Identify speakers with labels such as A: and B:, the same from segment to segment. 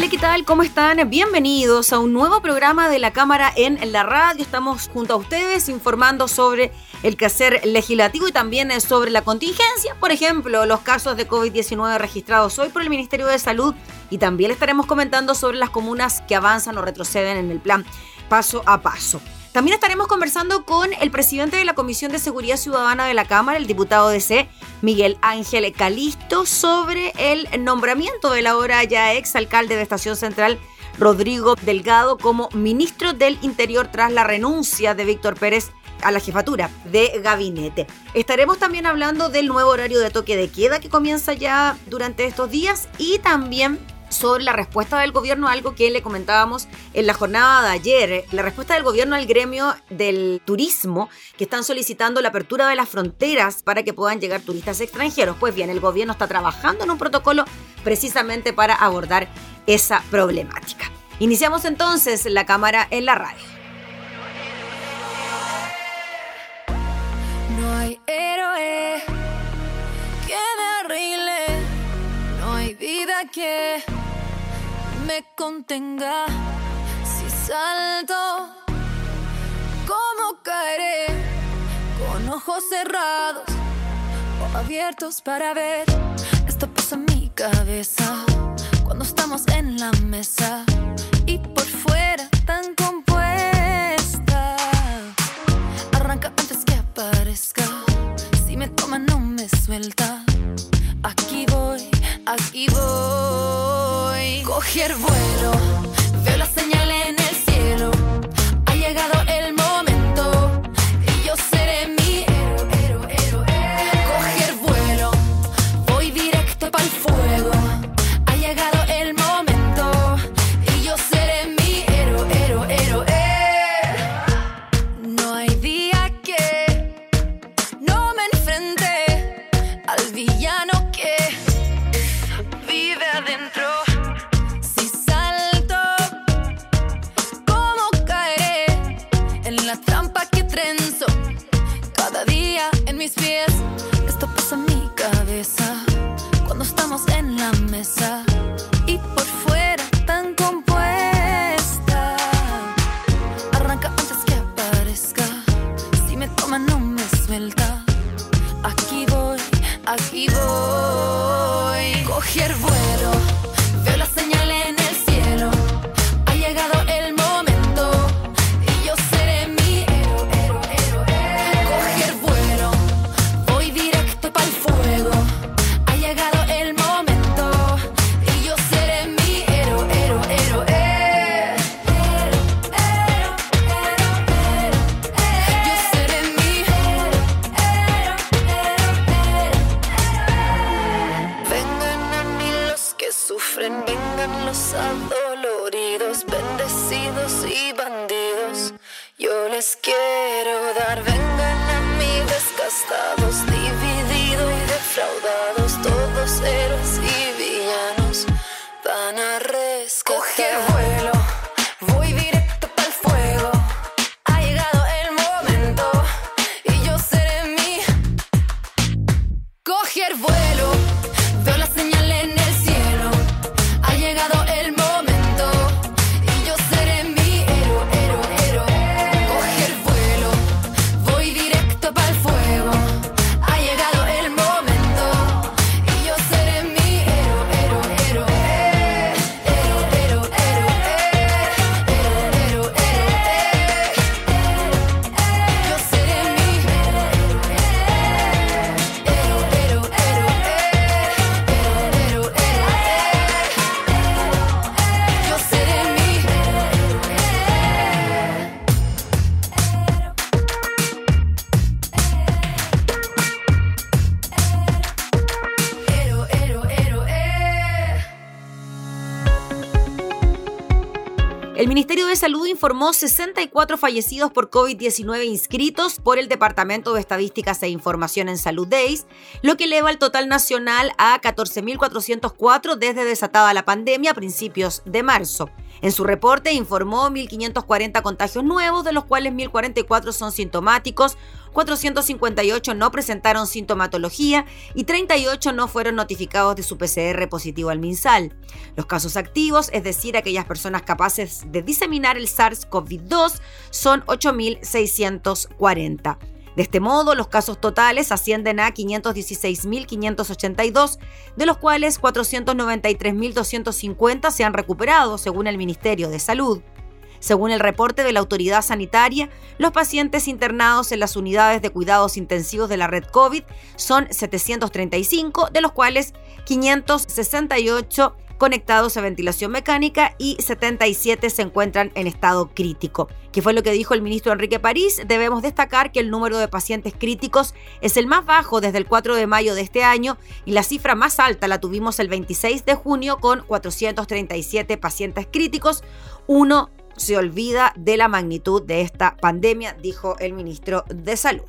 A: Hola, ¿qué tal? ¿Cómo están? Bienvenidos a un nuevo programa de la Cámara en la radio. Estamos junto a ustedes informando sobre el quehacer legislativo y también sobre la contingencia. Por ejemplo, los casos de COVID-19 registrados hoy por el Ministerio de Salud y también estaremos comentando sobre las comunas que avanzan o retroceden en el plan paso a paso. También estaremos conversando con el presidente de la Comisión de Seguridad Ciudadana de la Cámara, el diputado de Miguel Ángel Calisto, sobre el nombramiento del ahora ya ex alcalde de Estación Central, Rodrigo Delgado, como ministro del Interior tras la renuncia de Víctor Pérez a la jefatura de gabinete. Estaremos también hablando del nuevo horario de toque de queda que comienza ya durante estos días y también sobre la respuesta del gobierno algo que le comentábamos en la jornada de ayer, la respuesta del gobierno al gremio del turismo que están solicitando la apertura de las fronteras para que puedan llegar turistas extranjeros. Pues bien, el gobierno está trabajando en un protocolo precisamente para abordar esa problemática. Iniciamos entonces la cámara en la radio.
B: No hay héroe que me arregle, no hay vida que me contenga. Si salto, ¿cómo caeré? Con ojos cerrados o abiertos para ver. Esto pasa en mi cabeza cuando estamos en la mesa y por fuera tan compuesta. Arranca antes que aparezca. Si me toma, no me suelta. Aquí voy, aquí voy. Vuelo,
A: informó 64 fallecidos por COVID-19 inscritos por el Departamento de Estadísticas e Información en Salud DAYS, lo que eleva el total nacional a 14.404 desde desatada la pandemia a principios de marzo. En su reporte informó 1.540 contagios nuevos, de los cuales 1.044 son sintomáticos, 458 no presentaron sintomatología y 38 no fueron notificados de su PCR positivo al MinSal. Los casos activos, es decir, aquellas personas capaces de diseminar el SARS-CoV-2, son 8.640. De este modo, los casos totales ascienden a 516.582, de los cuales 493.250 se han recuperado, según el Ministerio de Salud. Según el reporte de la autoridad sanitaria, los pacientes internados en las unidades de cuidados intensivos de la red COVID son 735, de los cuales 568 conectados a ventilación mecánica y 77 se encuentran en estado crítico. Que fue lo que dijo el ministro Enrique París, debemos destacar que el número de pacientes críticos es el más bajo desde el 4 de mayo de este año y la cifra más alta la tuvimos el 26 de junio con 437 pacientes críticos, uno se olvida de la magnitud de esta pandemia, dijo el ministro de Salud.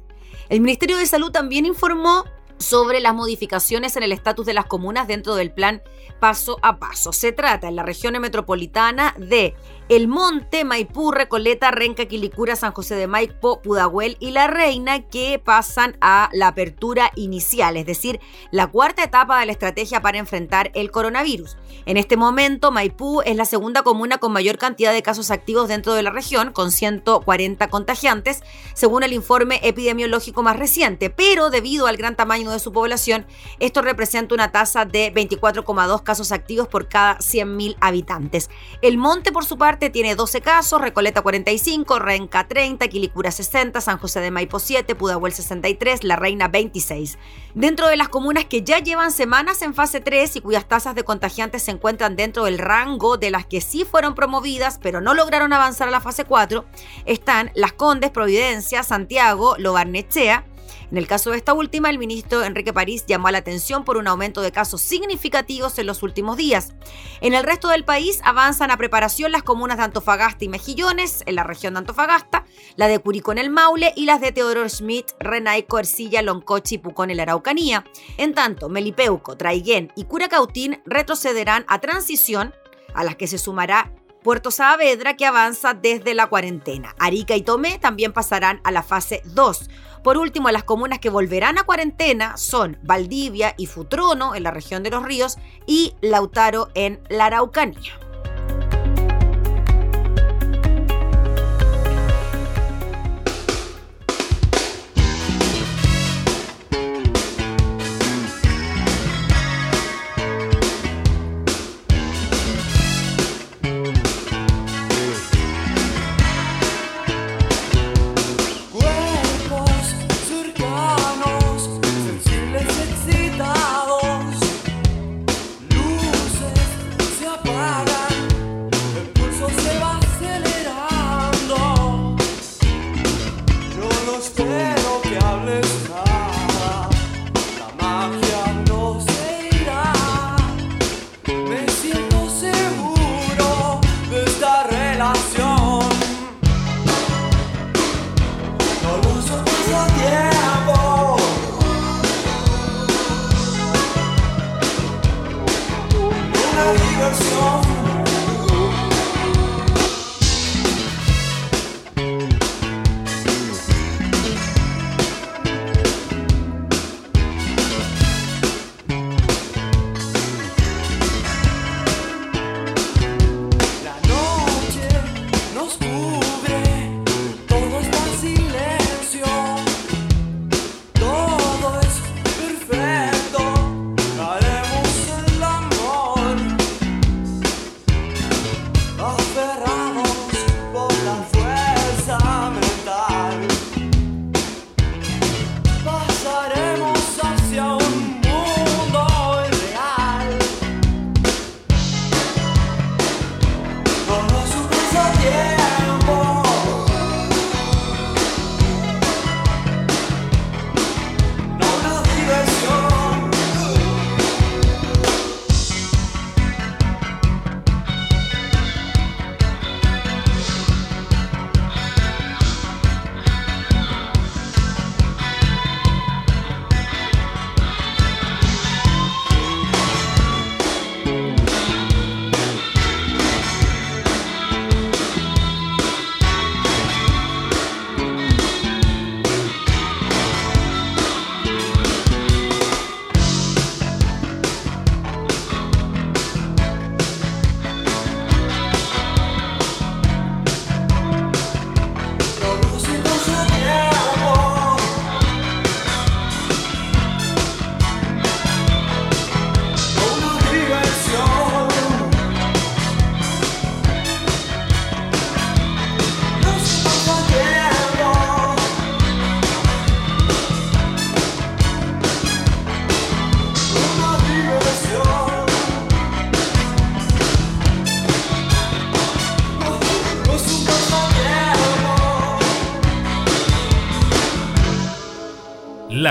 A: El Ministerio de Salud también informó sobre las modificaciones en el estatus de las comunas dentro del plan paso a paso. Se trata en la región metropolitana de el Monte, Maipú, Recoleta, Renca, Quilicura, San José de Maipo, Pudahuel y La Reina que pasan a la apertura inicial, es decir, la cuarta etapa de la estrategia para enfrentar el coronavirus. En este momento, Maipú es la segunda comuna con mayor cantidad de casos activos dentro de la región, con 140 contagiantes, según el informe epidemiológico más reciente, pero debido al gran tamaño de su población, esto representa una tasa de 24,2 casos activos por cada 100.000 habitantes. El Monte, por su parte, tiene 12 casos, Recoleta 45, Renca 30, Quilicura 60, San José de Maipo 7, Pudahuel 63, La Reina 26. Dentro de las comunas que ya llevan semanas en fase 3 y cuyas tasas de contagiantes se encuentran dentro del rango de las que sí fueron promovidas pero no lograron avanzar a la fase 4, están Las Condes, Providencia, Santiago, Lobarnechea, en el caso de esta última, el ministro Enrique París llamó la atención por un aumento de casos significativos en los últimos días. En el resto del país avanzan a preparación las comunas de Antofagasta y Mejillones, en la región de Antofagasta, la de Curicó en el Maule y las de Teodoro Schmidt, Renaico, Ercilla, Loncochi y Pucón en la Araucanía. En tanto, Melipeuco, Traiguén y Curacautín retrocederán a transición, a las que se sumará Puerto Saavedra que avanza desde la cuarentena. Arica y Tomé también pasarán a la fase 2. Por último, las comunas que volverán a cuarentena son Valdivia y Futrono en la región de los ríos y Lautaro en la Araucanía.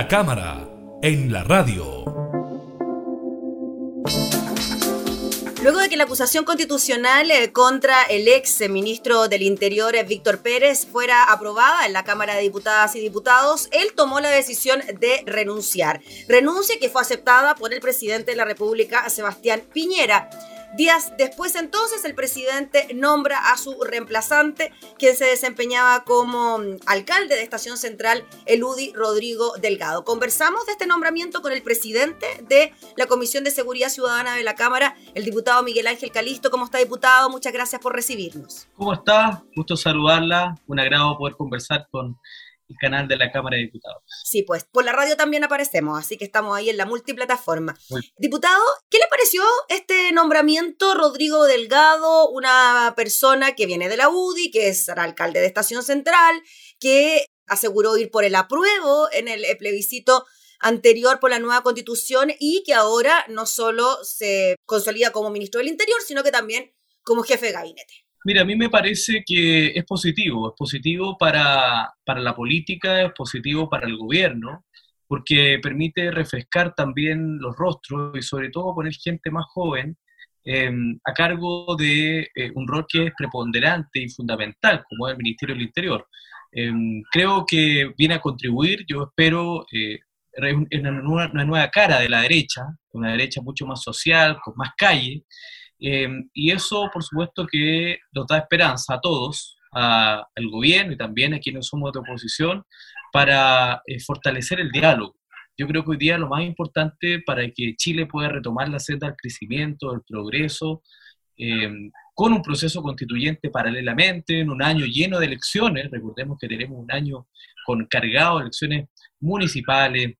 C: La cámara en la radio.
A: Luego de que la acusación constitucional eh, contra el ex ministro del Interior, eh, Víctor Pérez, fuera aprobada en la Cámara de Diputadas y Diputados, él tomó la decisión de renunciar. Renuncia que fue aceptada por el presidente de la República, Sebastián Piñera. Días después entonces el presidente nombra a su reemplazante, quien se desempeñaba como mm, alcalde de Estación Central, Eludi Rodrigo Delgado. Conversamos de este nombramiento con el presidente de la Comisión de Seguridad Ciudadana de la Cámara, el diputado Miguel Ángel Calisto. ¿Cómo está, diputado? Muchas gracias por recibirnos.
D: ¿Cómo está? Gusto saludarla. Un agrado poder conversar con el canal de la Cámara de Diputados.
A: Sí, pues por la radio también aparecemos, así que estamos ahí en la multiplataforma. Diputado, ¿qué le pareció este nombramiento Rodrigo Delgado, una persona que viene de la UDI, que es alcalde de Estación Central, que aseguró ir por el apruebo en el plebiscito anterior por la nueva constitución y que ahora no solo se consolida como ministro del Interior, sino que también como jefe de gabinete?
D: Mira, a mí me parece que es positivo, es positivo para, la política, es positivo para el gobierno, porque permite refrescar también los rostros y sobre todo poner gente más joven em, a cargo de eh, un rol que es preponderante y fundamental, como es el Ministerio del Interior. Em, creo que viene a contribuir, yo espero, eh, en una nueva cara de la derecha, una derecha mucho más social, con más calle, Em, y eso, por supuesto, que nos da esperanza a todos, al gobierno y también a quienes somos de oposición, para eh, fortalecer el diálogo. Yo creo que hoy día lo más importante para que Chile pueda retomar la senda del crecimiento, del progreso, em, con un proceso constituyente paralelamente, en un año lleno de elecciones, recordemos que tenemos un año con cargado de elecciones municipales,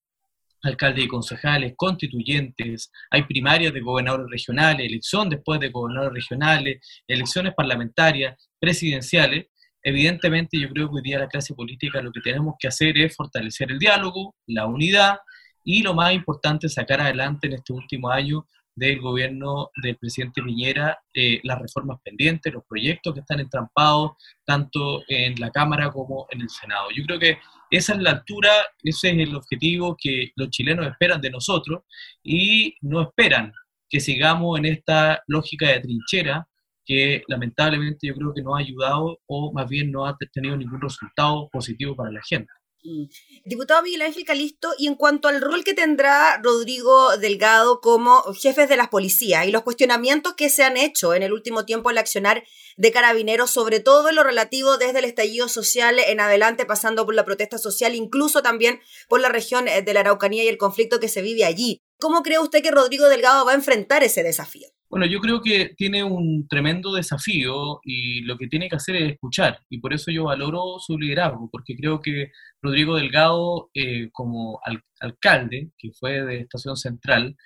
D: alcaldes y concejales, constituyentes, hay primarias de gobernadores regionales, elección después de gobernadores regionales, elecciones parlamentarias, presidenciales. Evidentemente yo creo que hoy día la clase política lo que tenemos que hacer es fortalecer el diálogo, la unidad y lo más importante, sacar adelante en este último año del gobierno del presidente Piñera eh, las reformas pendientes, los proyectos que están entrampados tanto en la Cámara como en el Senado. Yo creo que esa es la altura, ese es el objetivo que los chilenos esperan de nosotros y no esperan que sigamos en esta lógica de trinchera que lamentablemente yo creo que no ha ayudado o más bien no ha tenido ningún resultado positivo para la gente.
A: Mm. Diputado Miguel Ángel Calisto, y en cuanto al rol que tendrá Rodrigo Delgado como jefe de las policías y los cuestionamientos que se han hecho en el último tiempo el accionar de carabineros, sobre todo en lo relativo desde el estallido social en adelante, pasando por la protesta social, incluso también por la región eh, de la Araucanía y el conflicto que se vive allí. ¿Cómo cree usted que Rodrigo Delgado va a enfrentar ese desafío?
D: Bueno, yo creo que tiene un tremendo desafío y lo que tiene que hacer es escuchar. Y por eso yo valoro su liderazgo, porque creo que Rodrigo Delgado, eh, como alcalde, que fue de Estación Central,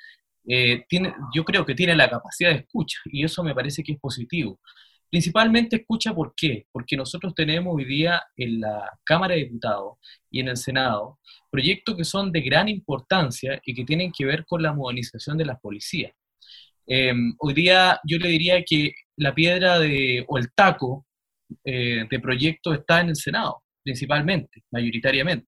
D: eh, tiene, yo creo que tiene la capacidad de escucha y eso me parece que es positivo. Principalmente escucha por qué, porque nosotros tenemos hoy día en la Cámara de Diputados y en el Senado proyectos que son de gran importancia y que tienen que ver con la modernización de las policías. Em, hoy día yo le diría que la piedra de, o el taco eh, de proyectos está en el Senado, principalmente, mayoritariamente.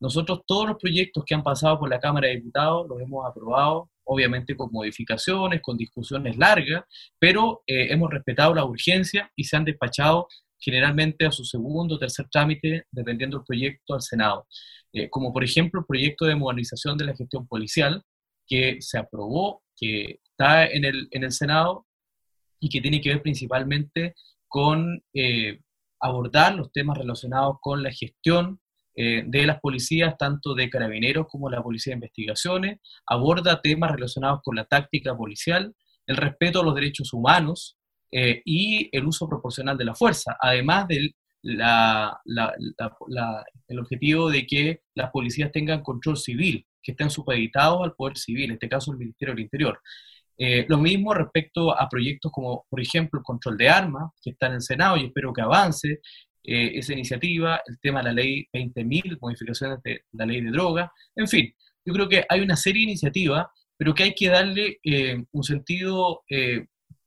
D: Nosotros todos los proyectos que han pasado por la Cámara de Diputados los hemos aprobado, obviamente con modificaciones, con discusiones largas, pero eh, hemos respetado la urgencia y se han despachado generalmente a su segundo o tercer trámite, dependiendo del proyecto, al Senado. Eh, como por ejemplo el proyecto de modernización de la gestión policial, que se aprobó, que está en el, en el Senado y que tiene que ver principalmente con eh, abordar los temas relacionados con la gestión eh, de las policías, tanto de carabineros como la policía de investigaciones, aborda temas relacionados con la táctica policial, el respeto a los derechos humanos eh, y el uso proporcional de la fuerza, además del el objetivo de que las policías tengan control civil, que estén supeditados al poder civil, en este caso el Ministerio del Interior. Eh, lo mismo respecto a proyectos como, por ejemplo, el control de armas, que está en el Senado y espero que avance eh, esa iniciativa, el tema de la ley 20.000, modificaciones de la ley de droga, en fin, yo creo que hay una serie de iniciativas, pero que hay que darle eh, un sentido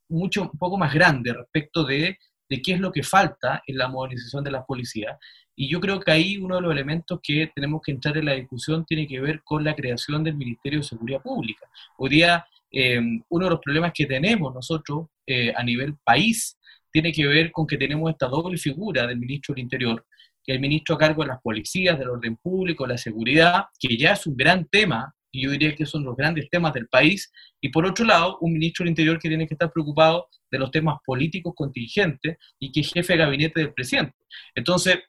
D: mucho, un poco más grande respecto de qué es lo que falta en la modernización de las policías. Y yo creo que ahí uno de los elementos que tenemos que entrar en la discusión tiene que ver con la creación del Ministerio de Seguridad Pública. Hoy día, eh, uno de los problemas que tenemos nosotros eh, a nivel país tiene que ver con que tenemos esta doble figura del ministro del Interior, que es el ministro a cargo de las policías, del orden público, la seguridad, que ya es un gran tema y yo diría que son los grandes temas del país, y por otro lado, un ministro del Interior que tiene que estar preocupado de los temas políticos contingentes y que es jefe de gabinete del presidente. Entonces,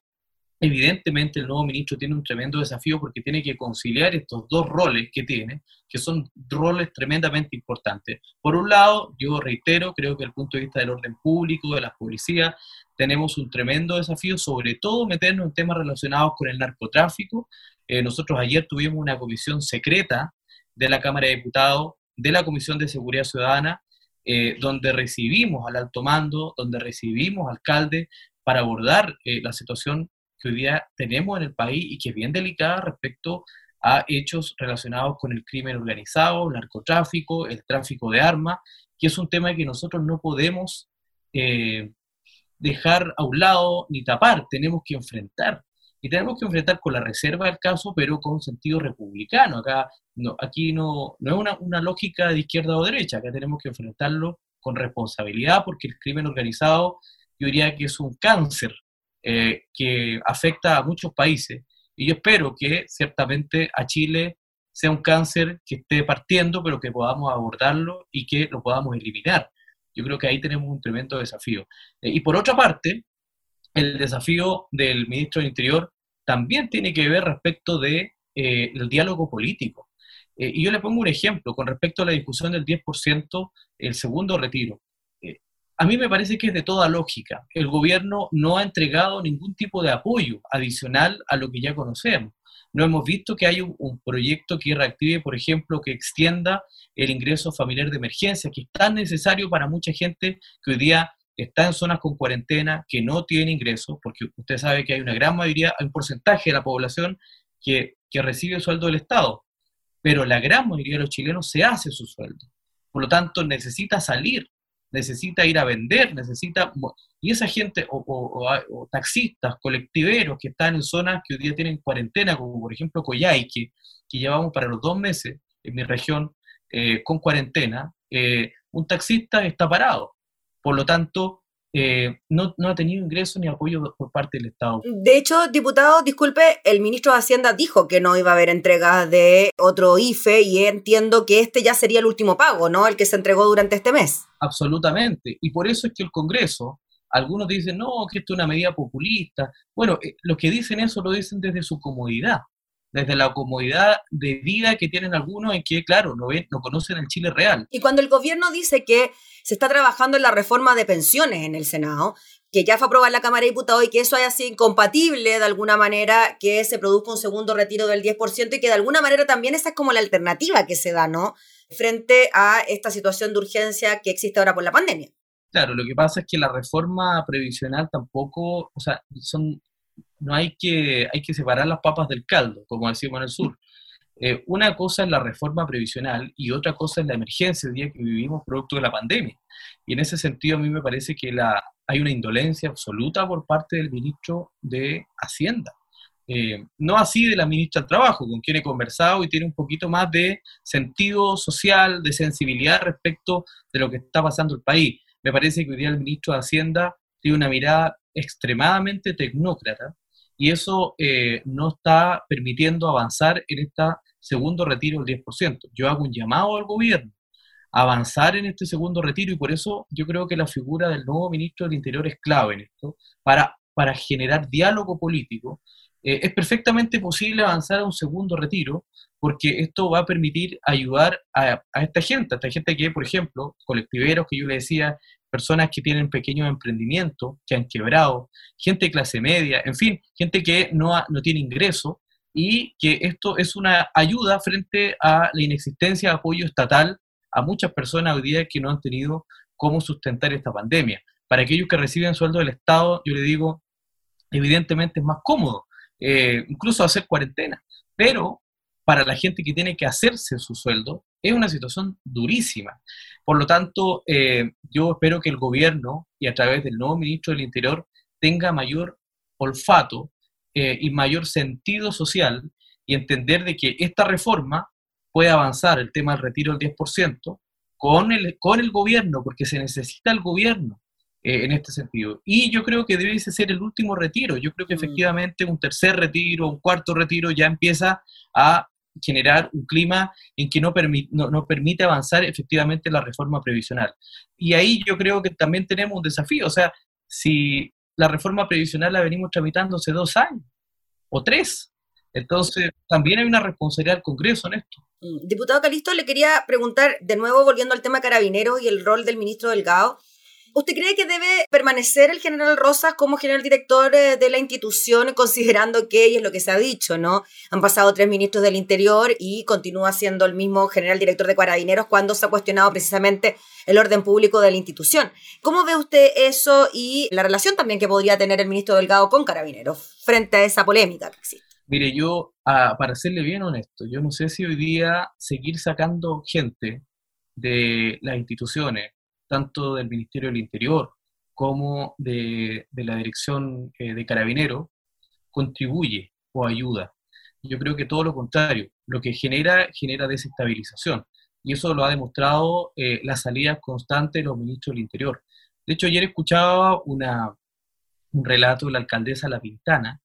D: evidentemente el nuevo ministro tiene un tremendo desafío porque tiene que conciliar estos dos roles que tiene, que son roles tremendamente importantes. Por un lado, yo reitero, creo que desde el punto de vista del orden público, de las policías, tenemos un tremendo desafío, sobre todo meternos en temas relacionados con el narcotráfico, eh, nosotros ayer tuvimos una comisión secreta de la Cámara de Diputados, de la Comisión de Seguridad Ciudadana, eh, donde recibimos al alto mando, donde recibimos alcalde para abordar eh, la situación que hoy día tenemos en el país y que es bien delicada respecto a hechos relacionados con el crimen organizado, el narcotráfico, el tráfico de armas, que es un tema que nosotros no podemos dejar a un lado ni tapar, tenemos que enfrentar. Y tenemos que enfrentar con la reserva del caso, pero con sentido republicano. Acá no, aquí no, no es una, lógica de izquierda o derecha, acá tenemos que enfrentarlo con responsabilidad, porque el crimen organizado yo diría que es un cáncer eh, que afecta a muchos países. Y yo espero que ciertamente a Chile sea un cáncer que esté partiendo, pero que podamos abordarlo y que lo podamos eliminar. Yo creo que ahí tenemos un tremendo desafío. Eh, y por otra parte, el desafío del ministro del Interior también tiene que ver respecto del de, eh, diálogo político. Eh, y yo le pongo un ejemplo con respecto a la discusión del 10%, el segundo retiro. A mí me parece que es de toda lógica. El gobierno no ha entregado ningún tipo de apoyo adicional a lo que ya conocemos. No hemos visto que haya un, proyecto que reactive, por ejemplo, que extienda el ingreso familiar de emergencia, que es tan necesario para mucha gente que hoy día está en zonas con cuarentena, que no tiene ingresos, porque usted sabe que hay una gran mayoría, hay un porcentaje de la población que, que recibe sueldo del Estado, pero la gran mayoría de los chilenos se hace su sueldo. Por lo tanto, necesita salir, necesita ir a vender, necesita... Y esa gente, o, taxistas, colectiveros que están en zonas que hoy día tienen cuarentena, como por ejemplo Coyhaique, que llevamos para los dos meses en mi región eh, con cuarentena, eh, un taxista está parado. Por lo tanto, eh, no, ha tenido ingreso ni apoyo por parte del Estado.
A: De hecho, diputado, disculpe, el ministro de Hacienda dijo que no iba a haber entregas de otro IFE y entiendo que este ya sería el último pago, ¿no? El que se entregó durante este mes.
D: Absolutamente. Y por eso es que el Congreso, algunos dicen, no, que esto es una medida populista. Bueno, eh, los que dicen eso lo dicen desde su comodidad desde la comodidad de vida que tienen algunos en que, claro, no, ven, no conocen el Chile real.
A: Y cuando el gobierno dice que se está trabajando en la reforma de pensiones en el Senado, que ya fue aprobada en la Cámara de Diputados y que eso haya sido incompatible de alguna manera que se produzca un segundo retiro del 10% y que de alguna manera también esa es como la alternativa que se da, ¿no? Frente a esta situación de urgencia que existe ahora por la pandemia.
D: Claro, lo que pasa es que la reforma previsional tampoco, o sea, son no hay que, hay que separar las papas del caldo, como decimos en el sur. Eh, una cosa es la reforma previsional y otra cosa es la emergencia el día que vivimos producto de la pandemia. Y en ese sentido a mí me parece que la, hay una indolencia absoluta por parte del ministro de Hacienda. Eh, no así de la ministra del Trabajo, con quien he conversado y tiene un poquito más de sentido social, de sensibilidad respecto de lo que está pasando el país. Me parece que hoy día el ministro de Hacienda tiene una mirada extremadamente tecnócrata y eso eh, no está permitiendo avanzar en este segundo retiro del 10%. Yo hago un llamado al gobierno a avanzar en este segundo retiro y por eso yo creo que la figura del nuevo ministro del Interior es clave en esto, para, para generar diálogo político. Eh, es perfectamente posible avanzar a un segundo retiro porque esto va a permitir ayudar a, esta gente, a esta gente que, por ejemplo, colectiveros que yo le decía, personas que tienen pequeños emprendimientos, que han quebrado, gente de clase media, en fin, gente que no, no tiene ingreso y que esto es una ayuda frente a la inexistencia de apoyo estatal a muchas personas hoy día que no han tenido cómo sustentar esta pandemia. Para aquellos que reciben sueldo del Estado, yo le digo, evidentemente es más cómodo, eh, incluso hacer cuarentena, pero para la gente que tiene que hacerse su sueldo, Es una situación durísima. Por lo tanto, eh, yo espero que el gobierno y a través del nuevo ministro del Interior tenga mayor olfato eh, y mayor sentido social y entender de que esta reforma puede avanzar, el tema del retiro del 10%, con el, con el gobierno, porque se necesita el gobierno. Eh, en este sentido. Y yo creo que debe ser el último retiro. Yo creo que mm. efectivamente un tercer retiro, un cuarto retiro ya empieza a generar un clima en que no, no, permite avanzar efectivamente la reforma previsional. Y ahí yo creo que también tenemos un desafío. O sea, si la reforma previsional la venimos tramitando hace dos años o tres, entonces también hay una responsabilidad del Congreso en esto.
A: Mm. Diputado Calisto, le quería preguntar, de nuevo volviendo al tema carabineros y el rol del ministro Delgado, ¿Usted cree que debe permanecer el general Rosas como general director eh, de la institución, considerando que, y es lo que se ha dicho, ¿no? Han pasado tres ministros del Interior y continúa siendo el mismo general director de Carabineros cuando se ha cuestionado precisamente el orden público de la institución. ¿Cómo ve usted eso y la relación también que podría tener el ministro Delgado con Carabineros frente a esa polémica que existe?
D: Mire, yo, para serle bien honesto, yo no sé si hoy día seguir sacando gente de las instituciones tanto del Ministerio del Interior como de, la Dirección eh, de Carabineros, contribuye o ayuda. Yo creo que todo lo contrario, lo que genera, genera desestabilización. Y eso lo ha demostrado eh, la salida constante de los ministros del Interior. De hecho, ayer escuchaba un relato de la alcaldesa La Pintana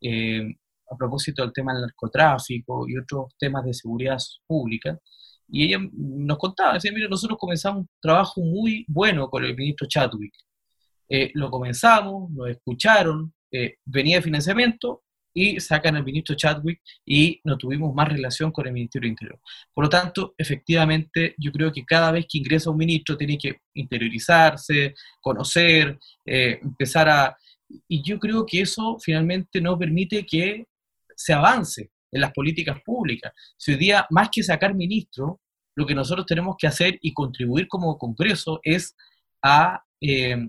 D: eh, a propósito del tema del narcotráfico y otros temas de seguridad pública, y ella nos contaba, decía, mira, nosotros comenzamos un trabajo muy bueno con el ministro Chadwick. Eh, lo comenzamos, nos escucharon, eh, venía de financiamiento y sacan al ministro Chadwick y no tuvimos más relación con el Ministerio Interior. Por lo tanto, efectivamente, yo creo que cada vez que ingresa un ministro tiene que interiorizarse, conocer, eh, empezar a... Y yo creo que eso finalmente no permite que se avance en las políticas públicas. Si hoy día, más que sacar ministros, lo que nosotros tenemos que hacer y contribuir como Congreso es a eh,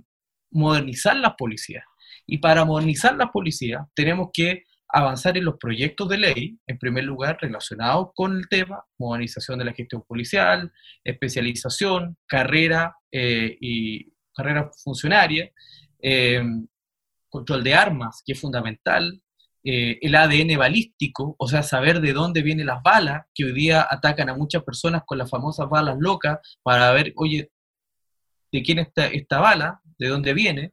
D: modernizar las policías. Y para modernizar las policías tenemos que avanzar en los proyectos de ley, en primer lugar, relacionados con el tema, modernización de la gestión policial, especialización, carrera eh, y carrera funcionaria, eh, control de armas, que es fundamental, eh, el ADN balístico, o sea, saber de dónde vienen las balas, que hoy día atacan a muchas personas con las famosas balas locas, para ver, oye, de quién está esta bala, de dónde viene.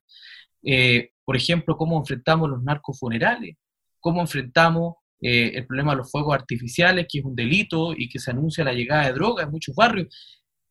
D: Eh, por ejemplo, cómo enfrentamos los narcos funerales, cómo enfrentamos eh, el problema de los fuegos artificiales, que es un delito y que se anuncia la llegada de drogas en muchos barrios.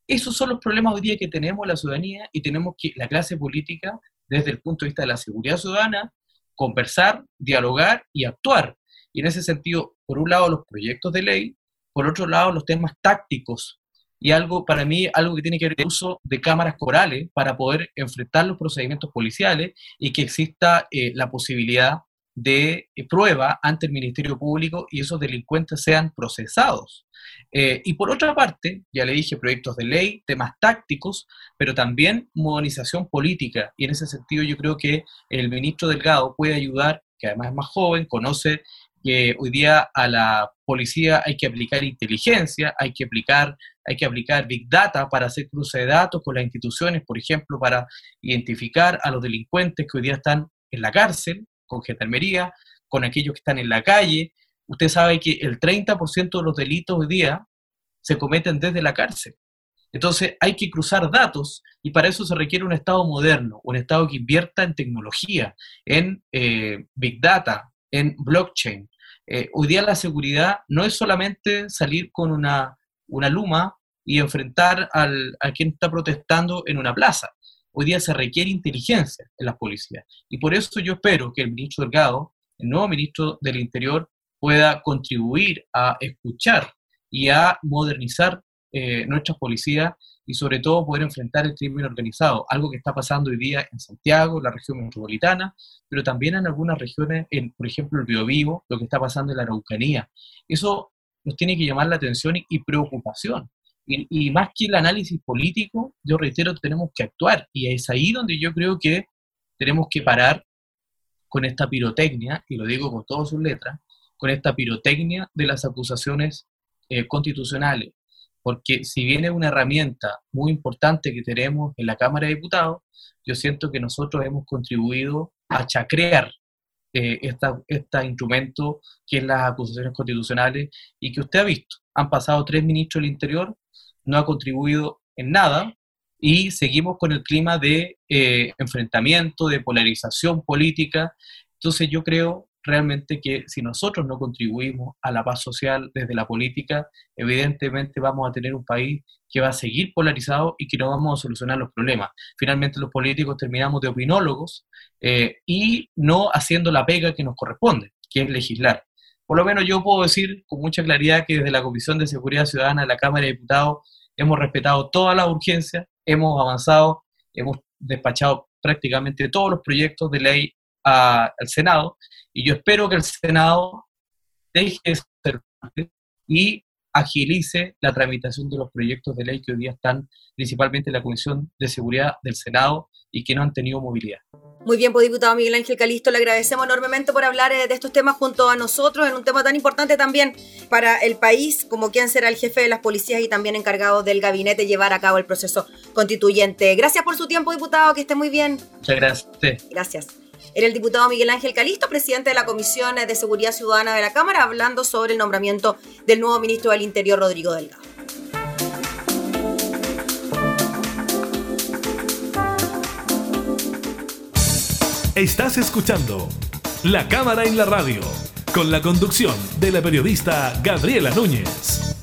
D: Esos son los problemas hoy día que tenemos la ciudadanía y tenemos que la clase política, desde el punto de vista de la seguridad ciudadana, conversar, dialogar y actuar. Y en ese sentido, por un lado, los proyectos de ley, por otro lado, los temas tácticos. Y algo, para mí, algo que tiene que ver con el uso de cámaras corales para poder enfrentar los procedimientos policiales y que exista eh, la posibilidad de eh, prueba ante el Ministerio Público y esos delincuentes sean procesados. Eh, y por otra parte, ya le dije, proyectos de ley, temas tácticos, pero también modernización política. Y en ese sentido yo creo que el ministro Delgado puede ayudar, que además es más joven, conoce que hoy día a la policía hay que aplicar inteligencia, hay que aplicar, hay que aplicar Big Data para hacer cruce de datos con las instituciones, por ejemplo, para identificar a los delincuentes que hoy día están en la cárcel, con gendarmería, con aquellos que están en la calle, Usted sabe que el 30% de los delitos hoy día se cometen desde la cárcel. Entonces hay que cruzar datos y para eso se requiere un Estado moderno, un Estado que invierta en tecnología, en eh, Big Data, en blockchain. Eh, hoy día la seguridad no es solamente salir con una, una luma y enfrentar al, a quien está protestando en una plaza. Hoy día se requiere inteligencia en las policías. Y por eso yo espero que el ministro Delgado, el nuevo ministro del Interior, pueda contribuir a escuchar y a modernizar eh, nuestras policías y sobre todo poder enfrentar el crimen organizado, algo que está pasando hoy día en Santiago, la región metropolitana, pero también en algunas regiones, en, por ejemplo el Biobío, lo que está pasando en la Araucanía. Eso nos tiene que llamar la atención y, preocupación. Y, más que el análisis político, yo reitero, tenemos que actuar. Y es ahí donde yo creo que tenemos que parar con esta pirotecnia, y lo digo con todas sus letras, con esta pirotecnia de las acusaciones eh, constitucionales. porque si viene una herramienta muy importante que tenemos en la Cámara de Diputados, yo siento que nosotros hemos contribuido a chacrear eh, este instrumento que es las acusaciones constitucionales y que usted ha visto. Han pasado tres ministros del Interior, no ha contribuido en nada y seguimos con el clima de eh, enfrentamiento, de polarización política. Entonces yo creo realmente que si nosotros no contribuimos a la paz social desde la política, evidentemente vamos a tener un país que va a seguir polarizado y que no vamos a solucionar los problemas. Finalmente los políticos terminamos de opinólogos eh, y no haciendo la pega que nos corresponde, que es legislar. Por lo menos yo puedo decir con mucha claridad que desde la Comisión de Seguridad Ciudadana de la Cámara de Diputados hemos respetado todas las urgencias, hemos avanzado, hemos despachado prácticamente todos los proyectos de ley al Senado y yo espero que el Senado deje de ser y agilice la tramitación de los proyectos de ley que hoy día están principalmente en la Comisión de Seguridad del Senado y que no han tenido movilidad.
A: Muy bien, pues diputado Miguel Ángel Calisto, le agradecemos enormemente por hablar eh, de estos temas junto a nosotros en un tema tan importante también para el país como quien será el jefe de las policías y también encargado del gabinete llevar a cabo el proceso constituyente. Gracias por su tiempo, diputado, que esté muy bien.
D: Muchas gracias.
A: Gracias. Era el diputado Miguel Ángel Calisto, presidente de la Comisión de Seguridad Ciudadana de la Cámara, hablando sobre el nombramiento del nuevo ministro del Interior, Rodrigo Delgado.
C: Estás escuchando La Cámara en la Radio, con la conducción de la periodista Gabriela Núñez.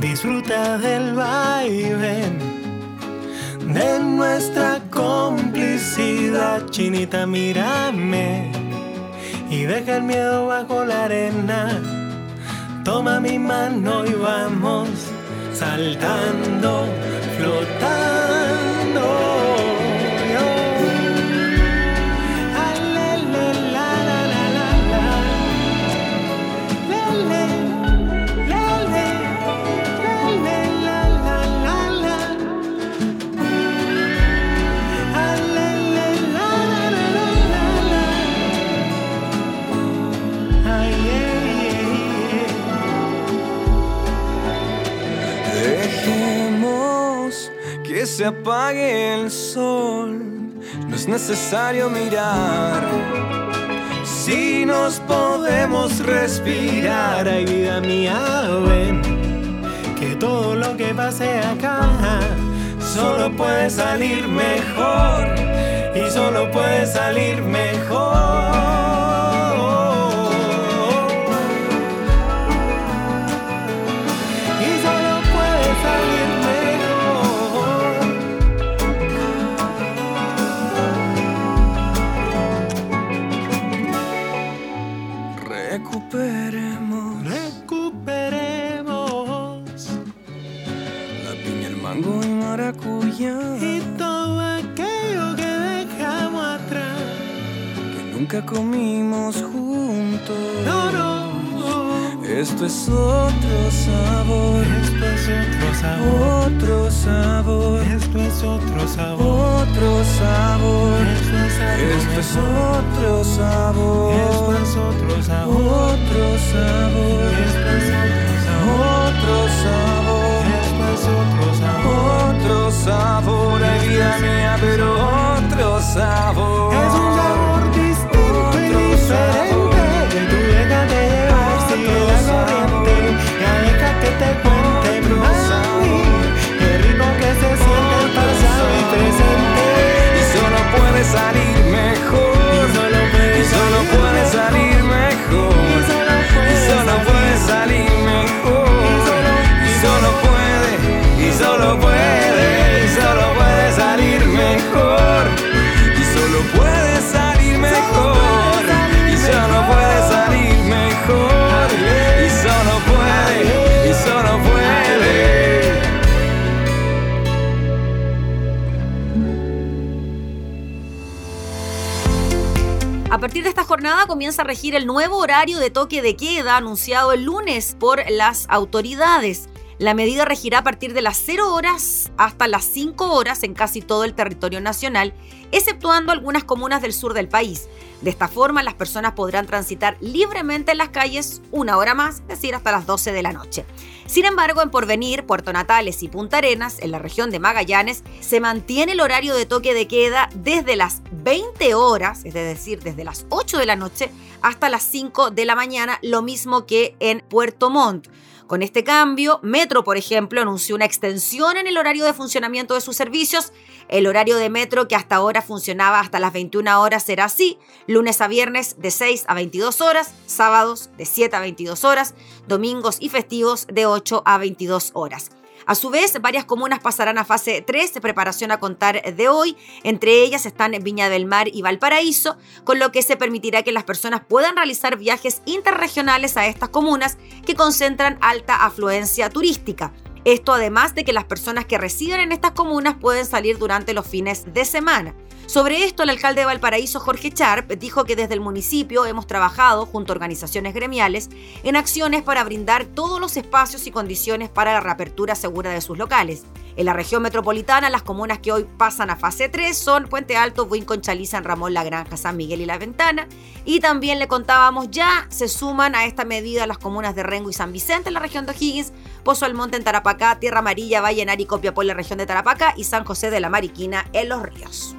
E: disfruta del vaivén de nuestra complicidad. Chinita, mírame y deja el miedo bajo la arena. Toma mi mano y vamos saltando, flotando. Se apague el sol, no es necesario mirar. Si nos podemos respirar, ay vida mía, ven, que todo lo que pase acá solo puede salir mejor y solo puede salir mejor. Nunca comimos juntos. No, no. Esto es otro sabor. Esto es otro sabor. Otro sabor. Esto es otro sabor. Otro sabor. Esto es otro sabor. Esto es otro sabor. Otro sabor. Esto es otro sabor. Otro sabor. Esto es otro sabor otro sabor, ay vida mía, pero otro sabor. Es un sabor
A: jornada comienza a regir el nuevo horario de toque de queda anunciado el lunes por las autoridades. La medida regirá a partir de las 0 horas hasta las 5 horas en casi todo el territorio nacional, exceptuando algunas comunas del sur del país. De esta forma, las personas podrán transitar libremente en las calles una hora más, es decir, hasta las 12 de la noche. Sin embargo, en Porvenir, Puerto Natales y Punta Arenas, en la región de Magallanes, se mantiene el horario de toque de queda desde las 20 horas, es decir, desde las 8 de la noche hasta las 5 de la mañana, lo mismo que en Puerto Montt. Con este cambio, Metro, por ejemplo, anunció una extensión en el horario de funcionamiento de sus servicios. El horario de Metro, que hasta ahora funcionaba hasta las 21 horas, será así. Lunes a viernes de 6 a 22 horas, sábados de 7 a 22 horas, domingos y festivos de 8 a 22 horas. A su vez, varias comunas pasarán a fase 3 de preparación a contar de hoy. Entre ellas están Viña del Mar y Valparaíso, con lo que se permitirá que las personas puedan realizar viajes interregionales a estas comunas que concentran alta afluencia turística. Esto además de que las personas que residen en estas comunas pueden salir durante los fines de semana. Sobre esto, el alcalde de Valparaíso, Jorge Charp, dijo que desde el municipio hemos trabajado junto a organizaciones gremiales en acciones para brindar todos los espacios y condiciones para la reapertura segura de sus locales. En la región metropolitana, las comunas que hoy pasan a fase 3 son Puente Alto, Buin, Conchaliza, Ramón, La Granja, San Miguel y La Ventana. Y también le contábamos, ya se suman a esta medida las comunas de Rengo y San Vicente en la región de O'Higgins, Pozo Almonte en Tarapacá, Tierra Amarilla, Valle y Copiapó en la región de Tarapacá y San José de la Mariquina en Los Ríos.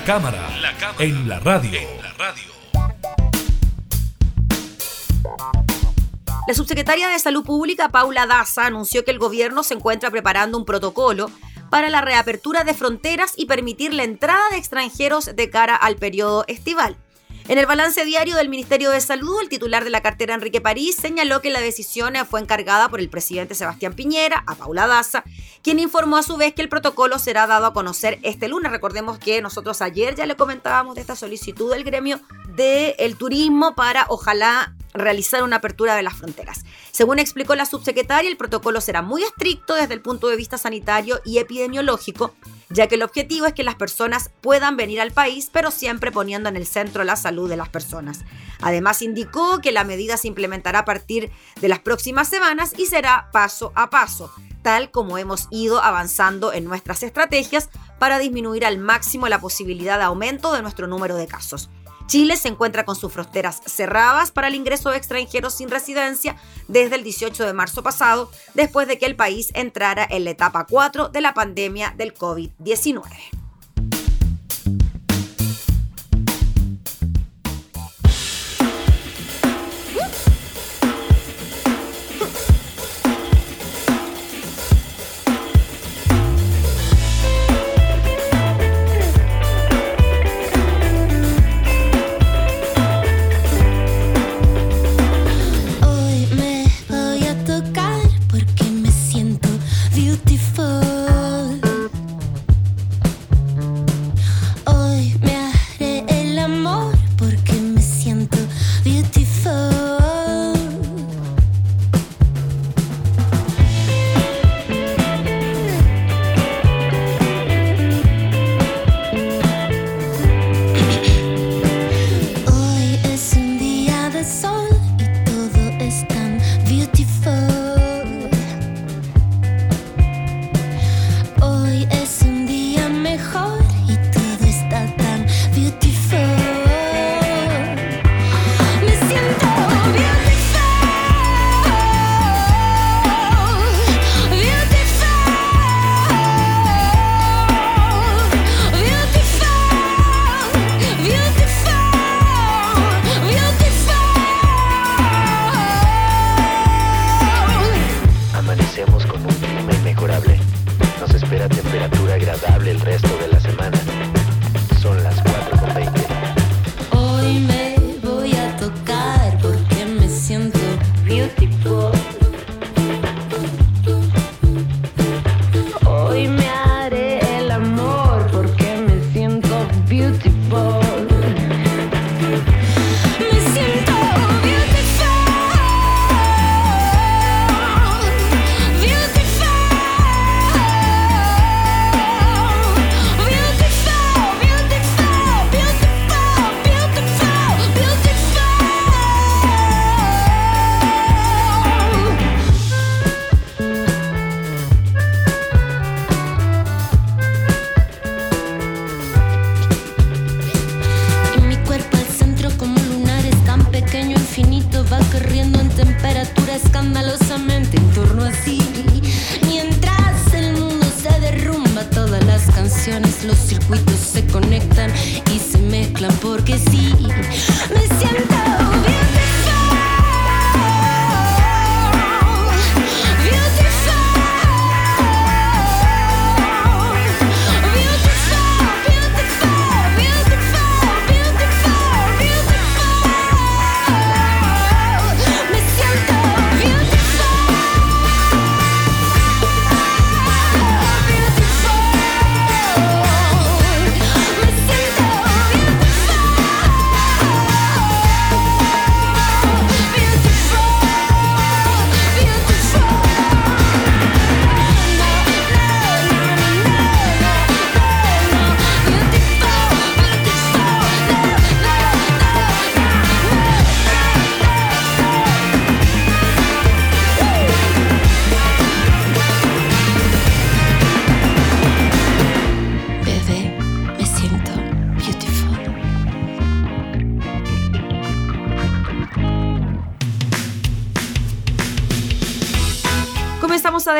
C: La cámara, en la radio.
A: La subsecretaria de Salud Pública, Paula Daza, anunció que el gobierno se encuentra preparando un protocolo para la reapertura de fronteras y permitir la entrada de extranjeros de cara al periodo estival. En el balance diario del Ministerio de Salud, el titular de la cartera Enrique París señaló que la decisión fue encargada por el presidente Sebastián Piñera a Paula Daza, quien informó a su vez que el protocolo será dado a conocer este lunes. Recordemos que nosotros ayer ya le comentábamos de esta solicitud del gremio del turismo para ojalá realizar una apertura de las fronteras. Según explicó la subsecretaria, el protocolo será muy estricto desde el punto de vista sanitario y epidemiológico, ya que el objetivo es que las personas puedan venir al país, pero siempre poniendo en el centro la salud de las personas. Además, indicó que la medida se implementará a partir de las próximas semanas y será paso a paso, tal como hemos ido avanzando en nuestras estrategias para disminuir al máximo la posibilidad de aumento de nuestro número de casos. Chile se encuentra con sus fronteras cerradas para el ingreso de extranjeros sin residencia desde el 18 de marzo pasado, después de que el país entrara en la etapa 4 de la pandemia del COVID-19.
B: Me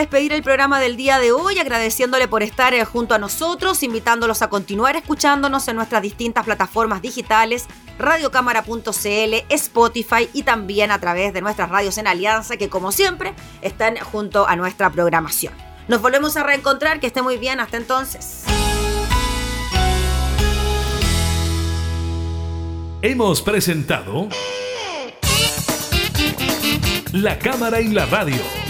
A: despedir el programa del día de hoy, agradeciéndole por estar eh, junto a nosotros, invitándolos a continuar escuchándonos en nuestras distintas plataformas digitales, radiocámara.cl, Spotify y también a través de nuestras radios en alianza, que como siempre están junto a nuestra programación. Nos volvemos a reencontrar, que esté muy bien, hasta entonces.
C: Hemos presentado La Cámara en la Radio